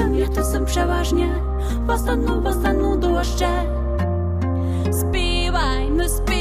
czasem, latusem przeważnie Postanu, postanu dłuższe Śpiewajmy, śpiewajmy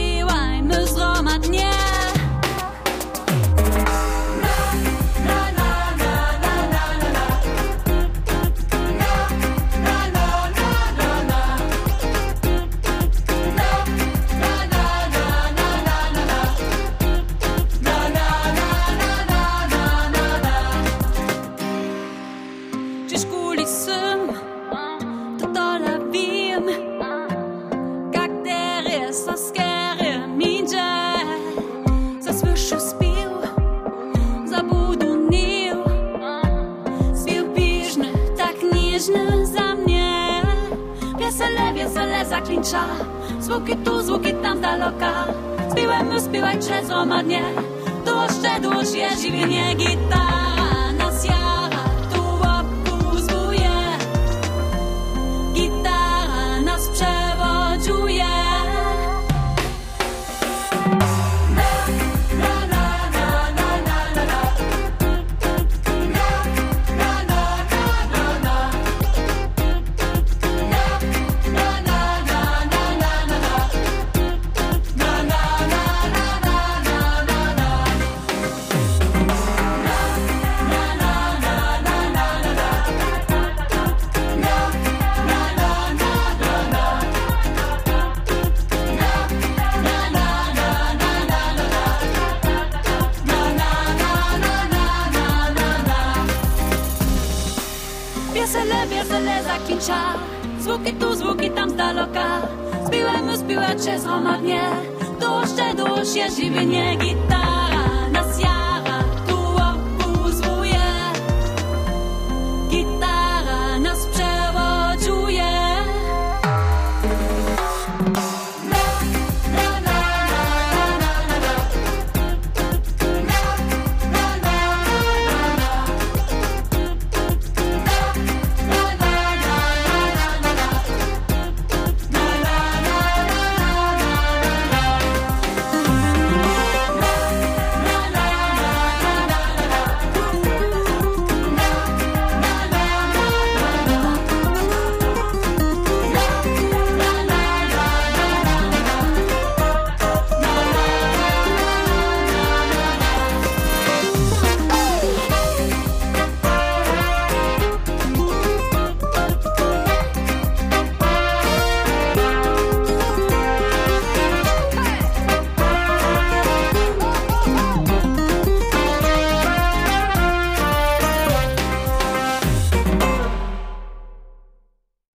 nieźle za mnie. Piesele, wiesele zaklincza Z łuki tu, z łuki tam daloka. Zbiłem już, zbiłaj przez łomadnie Dłoż, dłoż, jeździ, nie gitar Wiesele, wiesele zaklinča, zvuky tu, zvuky tam zdaloka. Zpívajme, zpívače zromadnie, dłuższe, dłuższe żywienie, gitara. nas